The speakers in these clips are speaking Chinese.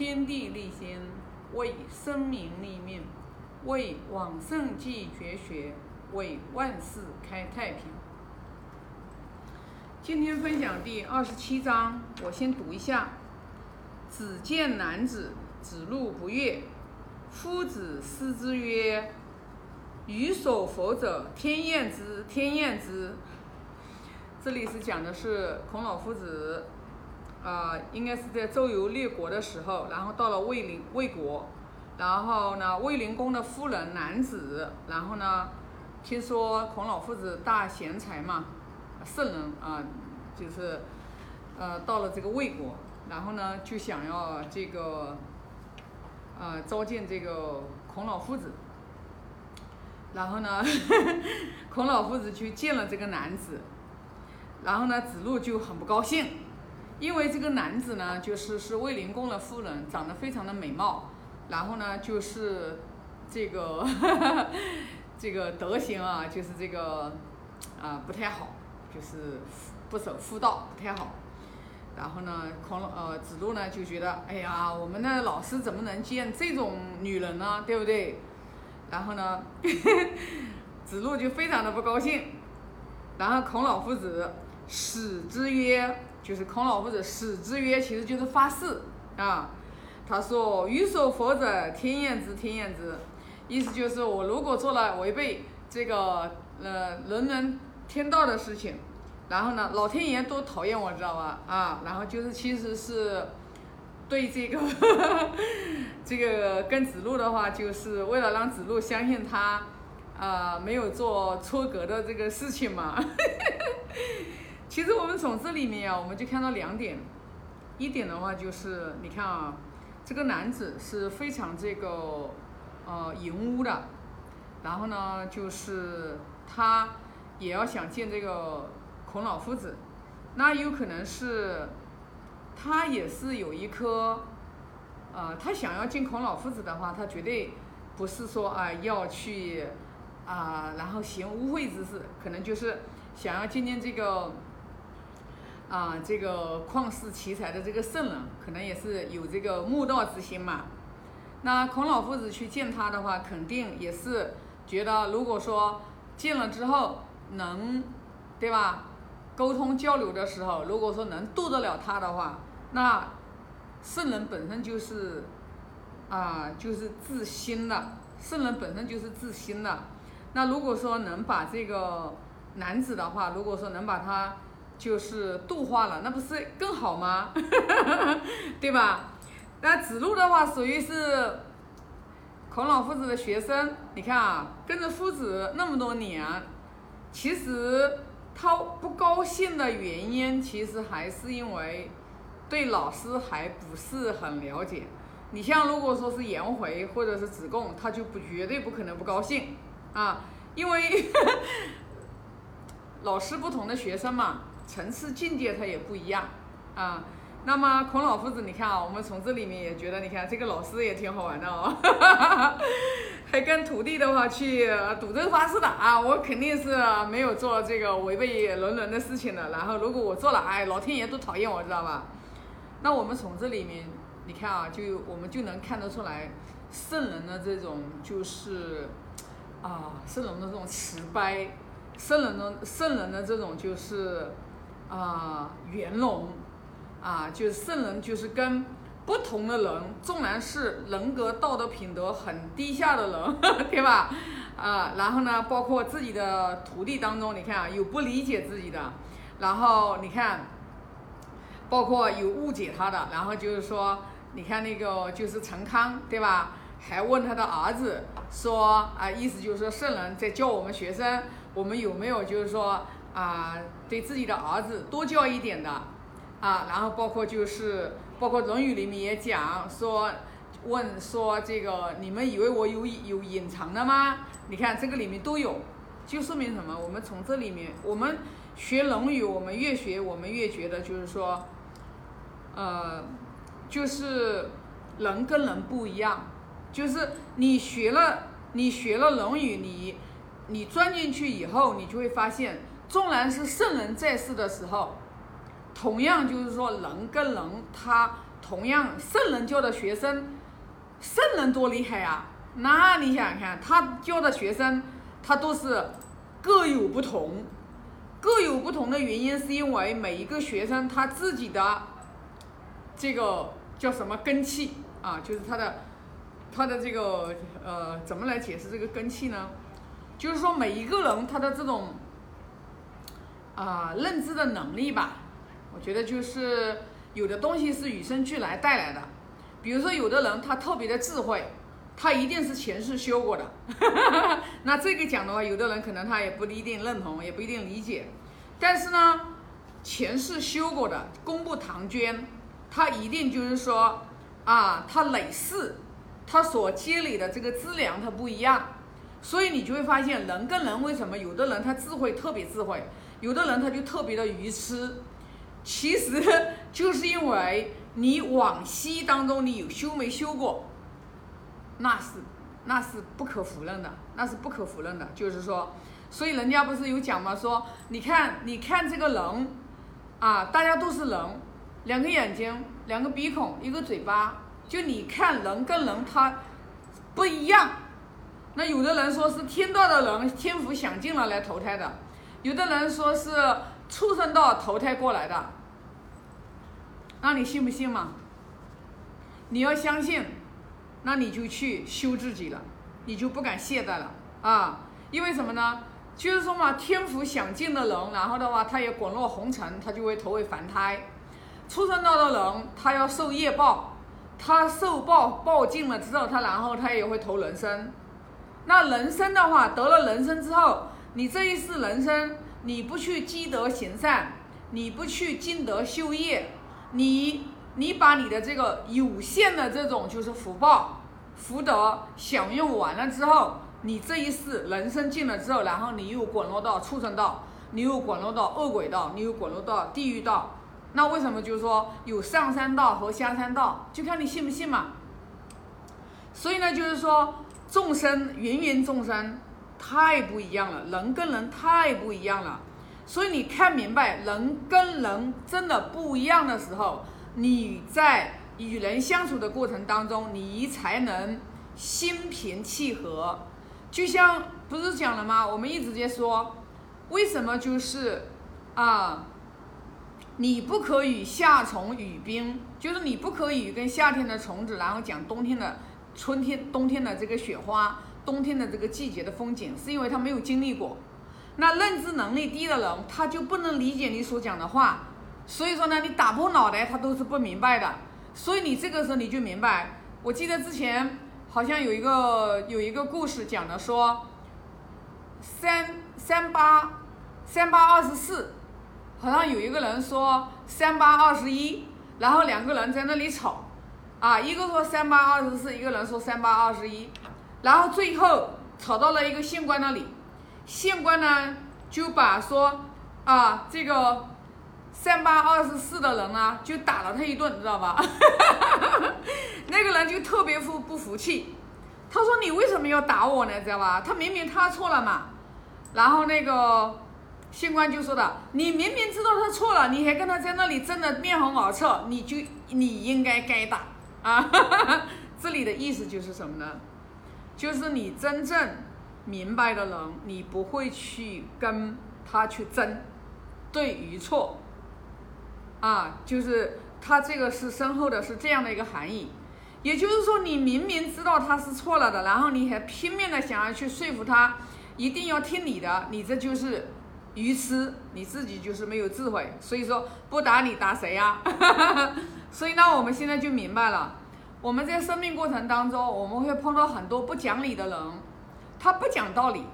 天地立心，为生民立命，为往圣继绝学，为万世开太平。今天分享第二十七章，我先读一下：子见男子，子路不悦。夫子思之曰：“予所否者，天厌之，天厌之。”这里是讲的是孔老夫子，啊、应该是在周游列国的时候，然后到了卫灵魏国，然后呢，卫灵公的夫人男子，然后呢，听说孔老夫子大贤才嘛，圣人啊、就是，呃，到了这个魏国，然后呢，就想要这个，呃，召见这个孔老夫子，然后呢，孔老夫子去见了这个男子，然后呢，子路就很不高兴，因为这个男子呢，就是是卫灵公的夫人，长得非常的美貌，然后呢，就是这个 这个德行啊，就是这个啊、不太好，就是不守妇道，不太好。然后呢，孔老呃子路呢就觉得，哎呀，我们的老师怎么能见这种女人呢？对不对？然后呢，子路就非常的不高兴。然后孔老夫子使之曰，就是孔老夫子死之曰，其实就是发誓啊。他说：“予所否者，天厌之，天厌之。”意思就是我如果做了违背这个呃人人天道的事情，然后呢，老天爷都讨厌我，知道吧？啊，然后就是其实是对这个 这个跟子路的话，就是为了让子路相信他啊、没有做出格的这个事情嘛。其实我们从这里面啊，我们就看到两点，一点的话就是你看啊，这个男子是非常这个呃淫污的，然后呢，就是他也要想见这个孔老夫子，那有可能是他也是有一颗，呃，他想要见孔老夫子的话，他绝对不是说啊、要去啊、然后行污秽之事，可能就是想要见见这个。啊，这个旷世奇才的这个圣人，可能也是有这个慕道之心嘛。那孔老夫子去见他的话，肯定也是觉得，如果说见了之后能，对吧？沟通交流的时候，如果说能渡得了他的话，那圣人本身就是啊，就是自心的，圣人本身就是自心的。那如果说能把这个男子的话，如果说能把他就是度化了，那不是更好吗？对吧？那子路的话属于是孔老夫子的学生，你看啊，跟着夫子那么多年，其实他不高兴的原因，其实还是因为对老师还不是很了解。你像如果说是颜回或者是子贡，他就不绝对不可能不高兴啊，因为 老师不同的学生嘛，层次境界他也不一样啊。那么孔老夫子，你看啊，我们从这里面也觉得，你看这个老师也挺好玩的哦，哈哈哈还跟徒弟的话去赌咒发誓的啊，我肯定是没有做这个违背伦伦的事情的。然后如果我做了，哎，老天爷都讨厌我，知道吧？那我们从这里面，你看啊，就我们就能看得出来，圣人的这种就是啊，圣人的这种慈悲，圣人的圣人的这种就是啊圆融。啊，就是圣人，就是跟不同的人，纵然是人格、道德、品德很低下的人，对吧？啊，然后呢，包括自己的徒弟当中，你看啊，有不理解自己的，然后你看，包括有误解他的，然后就是说，你看那个就是陈康，对吧？还问他的儿子说啊，意思就是说圣人在教我们学生，我们有没有就是说啊，对自己的儿子多教一点的。啊，然后包括就是包括《论语》里面也讲说，问说这个你们以为我有有隐藏的吗？你看这个里面都有，就说明什么？我们从这里面，我们学《论语》，我们越学我们越觉得就是说，呃，就是人跟人不一样，就是你学了你学了《论语》，你你钻进去以后，你就会发现，纵然是圣人在世的时候。同样就是说，人跟人他同样圣人教的学生，圣人多厉害啊！那你想想看，他教的学生，他都是各有不同，各有不同的原因是因为每一个学生他自己的这个叫什么根气啊，就是他的他的这个呃，怎么来解释这个根气呢？就是说每一个人他的这种啊认知的能力吧，我觉得就是有的东西是与生俱来带来的，比如说有的人他特别的智慧。他一定是前世修过的，那这个讲的话，有的人可能他也不一定认同，也不一定理解。但是呢，前世修过的，工部唐娟，他一定就是说啊，他累世，他所积累的这个资粮他不一样，所以你就会发现，人跟人为什么有的人他智慧特别智慧，有的人他就特别的愚痴，其实 就是因为你往昔当中你有修没修过。那是，那是不可否认的，那是不可否认的。就是说，所以人家不是有讲吗？说你看，你看这个人，啊，大家都是人，两个眼睛，两个鼻孔，一个嘴巴，就你看人跟人他不一样。那有的人说是天道的人，天福享尽了来投胎的；有的人说是畜生道投胎过来的。那你信不信嘛？你要相信。那你就去修自己了，你就不敢懈怠了啊！因为什么呢？就是说嘛，天福享尽的人，然后的话，他也滚落红尘，他就会投为凡胎。畜生道的人，他要受业报，他受报报尽了之后，他然后他也会投人生。那人生的话，得了人生之后，你这一世人生，你不去积德行善，你不去积德修业，你。你把你的这个有限的这种就是福报、福德享用完了之后，你这一世人生尽了之后，然后你又滚落到畜生道，你又滚落到恶鬼道，你又滚落到地狱道。那为什么就是说有上三道和下三道，就看你信不信嘛。所以呢，就是说众生芸芸众生太不一样了，人跟人太不一样了。所以你看明白人跟人真的不一样的时候。你在与人相处的过程当中，你才能心平气和。就像不是讲了吗？我们一直在说，为什么就是啊，你不可以夏虫语冰，就是你不可以跟夏天的虫子，然后讲冬天的、春天、冬天的这个雪花，冬天的这个季节的风景，是因为他没有经历过。那认知能力低的人，他就不能理解你所讲的话。所以说呢，你打破脑袋他都是不明白的。所以你这个时候你就明白。我记得之前好像有一个有一个故事讲的说，三三八三八二十四，好像有一个人说三八二十一，然后两个人在那里吵，啊，一个说三八二十四，一个人说三八二十一，然后最后吵到了一个县官那里，县官呢就把说啊这个。三八二十四的人呢，就打了他一顿，知道吧？那个人就特别服不服气，他说：“你为什么要打我呢？知道吧？他明明他错了嘛。”然后那个县官就说的：“你明明知道他错了，你还跟他在那里争得面红耳赤，你就你应该该打啊！” 这里的意思就是什么呢？就是你真正明白的人，你不会去跟他去争对与错。啊，就是他这个是身后的是这样的一个含义，也就是说，你明明知道他是错了的，然后你还拼命的想要去说服他，一定要听你的，你这就是愚痴，你自己就是没有智慧。所以说，不打你打谁呀？所以呢，我们现在就明白了，我们在生命过程当中，我们会碰到很多不讲理的人，他不讲道理，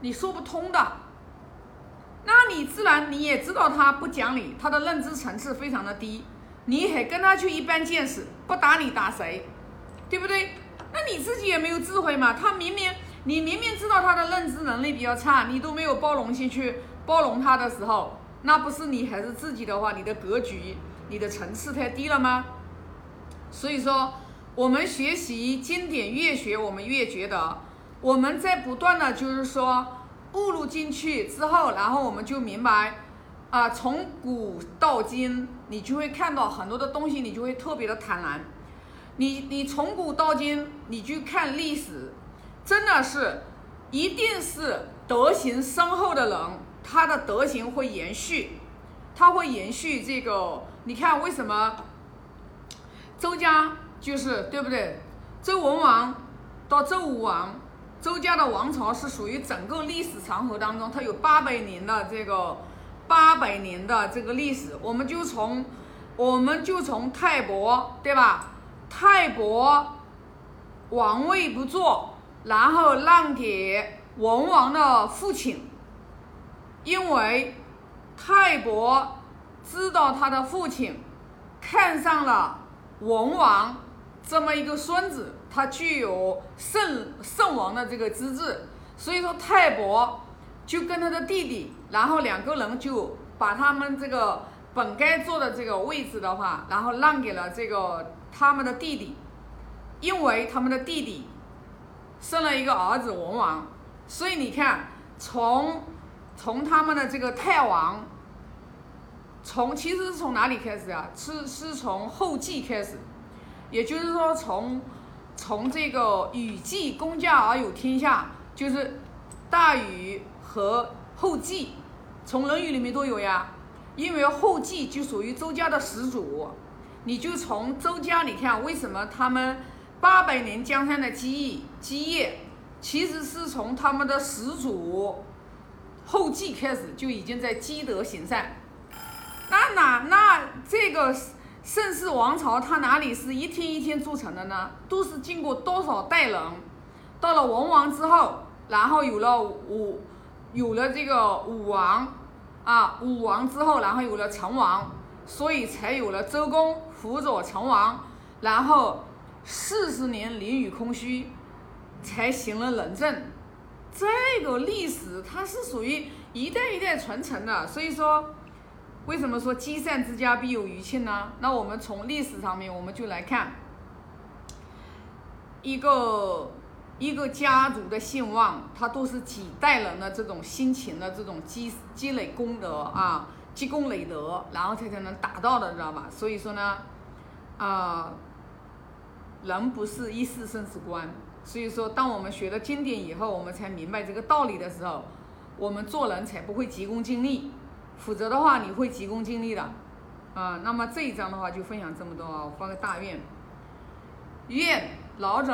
你说不通的。那你自然你也知道他不讲理，他的认知层次非常的低，你还跟他去一般见识，不打你打谁，对不对？那你自己也没有智慧嘛？他明明你明明知道他的认知能力比较差，你都没有包容心去包容他的时候，那不是你还是自己的话，你的格局、你的层次太低了吗？所以说，我们学习经典越学，我们越觉得我们在不断的就是说。误入进去之后，然后我们就明白，啊，从古到今，你就会看到很多的东西，你就会特别的坦然。你你从古到今，你去看历史，真的是一定是德行深厚的人，他的德行会延续，他会延续这个。你看为什么周家就是对不对？周文王到周武王，周家的王朝是属于整个历史长河当中，它有八百年的这个八百年的这个历史。我们就从我们就从泰伯对吧？泰伯王位不坐，然后让给文王的父亲，因为泰伯知道他的父亲看上了文王这么一个孙子，他具有圣圣王的这个资质，所以说泰伯就跟他的弟弟，然后两个人就把他们这个本该坐的这个位置的话，然后让给了这个。他们的弟弟，因为他们的弟弟生了一个儿子文王，所以你看，从从他们的这个太王，从其实是从哪里开始啊？是是从后稷开始，也就是说从从这个禹稷公家而有天下，就是大禹和后稷，从《论语》里面都有呀。因为后稷就属于周家的始祖。你就从周家，你看为什么他们八百年江山的基业基业，其实是从他们的始祖后继开始就已经在积德行善。那哪那这个盛世王朝，它哪里是一天一天铸成的呢？都是经过多少代人，到了文王之后，然后有了武，有了这个武王啊，武王之后，然后有了成王。所以才有了周公辅佐成王，然后四十年囹圄空虚，才行了仁政。这个历史它是属于一代一代传承的。所以说，为什么说积善之家必有余庆呢？那我们从历史上面，我们就来看一个一个家族的兴旺，它都是几代人的这种辛勤的这种积积累功德啊。积功累德，然后才才能达到的，知道吧？所以说呢，啊，人不是一世生死观。所以说，当我们学了经典以后，我们才明白这个道理的时候，我们做人才不会急功近利。否则的话，你会急功近利的。啊，那么这一章的话就分享这么多啊，我发个大愿，愿老者。